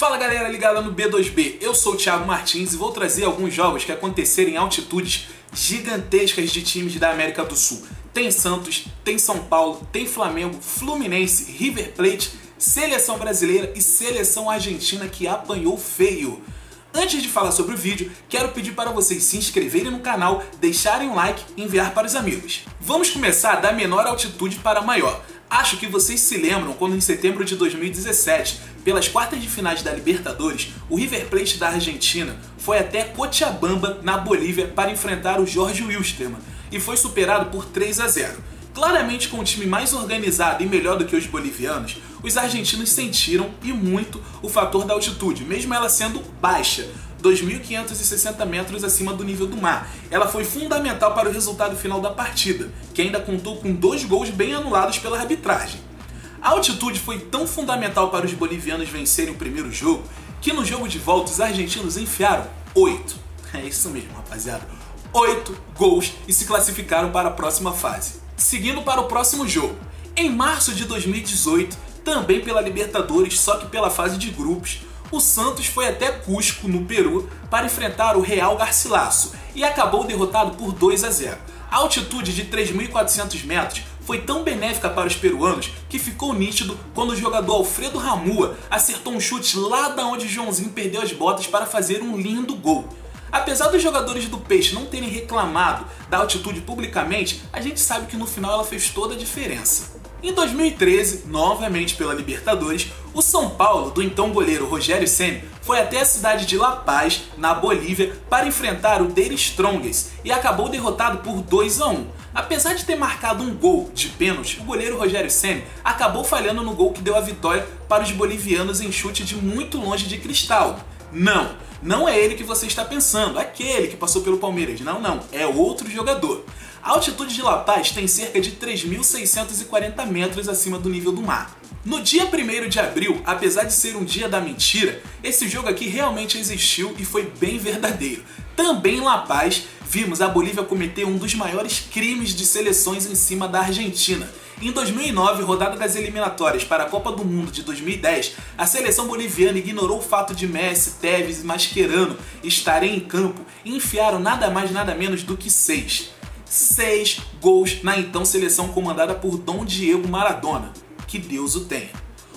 Fala galera ligada no B2B, eu sou o Thiago Martins e vou trazer alguns jogos que aconteceram em altitudes gigantescas de times da América do Sul. Tem Santos, tem São Paulo, tem Flamengo, Fluminense, River Plate, Seleção Brasileira e Seleção Argentina que apanhou feio. Antes de falar sobre o vídeo, quero pedir para vocês se inscreverem no canal, deixarem um like e enviar para os amigos. Vamos começar da menor altitude para a maior. Acho que vocês se lembram quando em setembro de 2017, pelas quartas de finais da Libertadores, o River Plate da Argentina foi até Cochabamba, na Bolívia, para enfrentar o Jorge Wilstermann e foi superado por 3 a 0. Claramente com um time mais organizado e melhor do que os bolivianos, os argentinos sentiram e muito o fator da altitude, mesmo ela sendo baixa, 2.560 metros acima do nível do mar. Ela foi fundamental para o resultado final da partida, que ainda contou com dois gols bem anulados pela arbitragem. A altitude foi tão fundamental para os bolivianos vencerem o primeiro jogo que no jogo de volta os argentinos enfiaram 8. É isso mesmo, rapaziada. 8 gols e se classificaram para a próxima fase. Seguindo para o próximo jogo. Em março de 2018, também pela Libertadores, só que pela fase de grupos, o Santos foi até Cusco, no Peru, para enfrentar o Real Garcilaso e acabou derrotado por 2 a 0. A altitude de 3.400 metros foi tão benéfica para os peruanos que ficou nítido quando o jogador Alfredo Ramua acertou um chute lá da onde Joãozinho perdeu as botas para fazer um lindo gol. Apesar dos jogadores do Peixe não terem reclamado da altitude publicamente, a gente sabe que no final ela fez toda a diferença. Em 2013, novamente pela Libertadores, o São Paulo, do então goleiro Rogério Ceni, foi até a cidade de La Paz, na Bolívia, para enfrentar o Der Strongest e acabou derrotado por 2 a 1. Apesar de ter marcado um gol de pênalti, o goleiro Rogério Ceni acabou falhando no gol que deu a vitória para os bolivianos em chute de muito longe de cristal. Não, não é ele que você está pensando, aquele que passou pelo Palmeiras. Não, não, é outro jogador. A altitude de La Paz tem cerca de 3.640 metros acima do nível do mar. No dia 1 de abril, apesar de ser um dia da mentira, esse jogo aqui realmente existiu e foi bem verdadeiro. Também em La Paz, vimos a Bolívia cometer um dos maiores crimes de seleções em cima da Argentina. Em 2009, rodada das eliminatórias para a Copa do Mundo de 2010, a seleção boliviana ignorou o fato de Messi, Tevez e Mascherano estarem em campo e enfiaram nada mais nada menos do que seis seis gols na então seleção comandada por Dom Diego Maradona. Que Deus o tenha.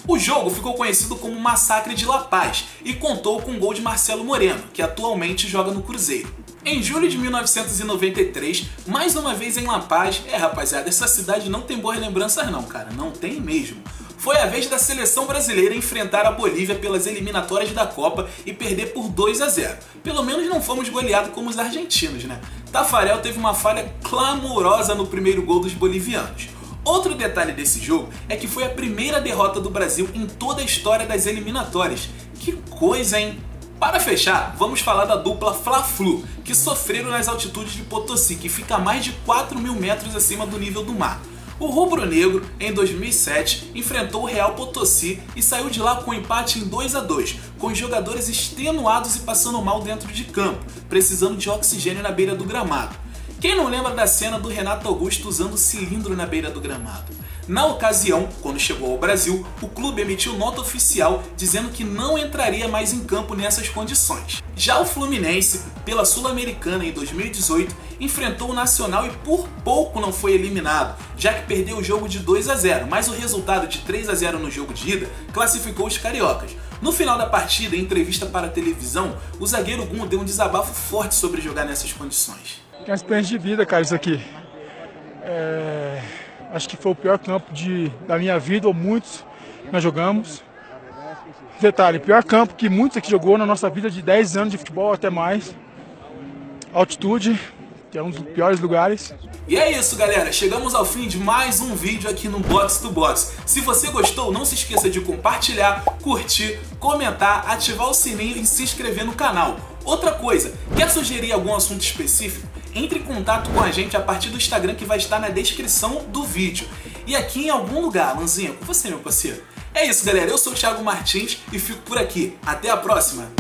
O jogo ficou conhecido como Massacre de La Paz e contou com o gol de Marcelo Moreno, que atualmente joga no Cruzeiro. Em julho de 1993, mais uma vez em La Paz, é rapaziada, essa cidade não tem boas lembranças não, cara, não tem mesmo. Foi a vez da seleção brasileira enfrentar a Bolívia pelas eliminatórias da Copa e perder por 2 a 0. Pelo menos não fomos goleados como os argentinos, né? Tafarel teve uma falha clamorosa no primeiro gol dos bolivianos. Outro detalhe desse jogo é que foi a primeira derrota do Brasil em toda a história das eliminatórias. Que coisa, hein? Para fechar, vamos falar da dupla Fla-Flu, que sofreram nas altitudes de Potosí, que fica a mais de 4 mil metros acima do nível do mar. O Rubro Negro, em 2007, enfrentou o Real Potosí e saiu de lá com um empate em 2 a 2, com os jogadores extenuados e passando mal dentro de campo, precisando de oxigênio na beira do gramado. Quem não lembra da cena do Renato Augusto usando cilindro na beira do gramado? Na ocasião, quando chegou ao Brasil, o clube emitiu nota oficial dizendo que não entraria mais em campo nessas condições. Já o Fluminense, pela Sul-Americana em 2018, enfrentou o Nacional e por pouco não foi eliminado, já que perdeu o jogo de 2 a 0, mas o resultado de 3 a 0 no jogo de ida classificou os cariocas. No final da partida, em entrevista para a televisão, o zagueiro Gum deu um desabafo forte sobre jogar nessas condições. É uma experiência de vida, cara, isso aqui. É Acho que foi o pior campo de, da minha vida, ou muitos nós jogamos. Detalhe, pior campo que muitos aqui jogou na nossa vida de 10 anos de futebol até mais. Altitude, que é um dos piores lugares. E é isso, galera. Chegamos ao fim de mais um vídeo aqui no Box to Box. Se você gostou, não se esqueça de compartilhar, curtir, comentar, ativar o sininho e se inscrever no canal. Outra coisa, quer sugerir algum assunto específico? Entre em contato com a gente a partir do Instagram que vai estar na descrição do vídeo. E aqui em algum lugar, Lanzinha, com você, meu parceiro. É isso, galera. Eu sou o Thiago Martins e fico por aqui. Até a próxima!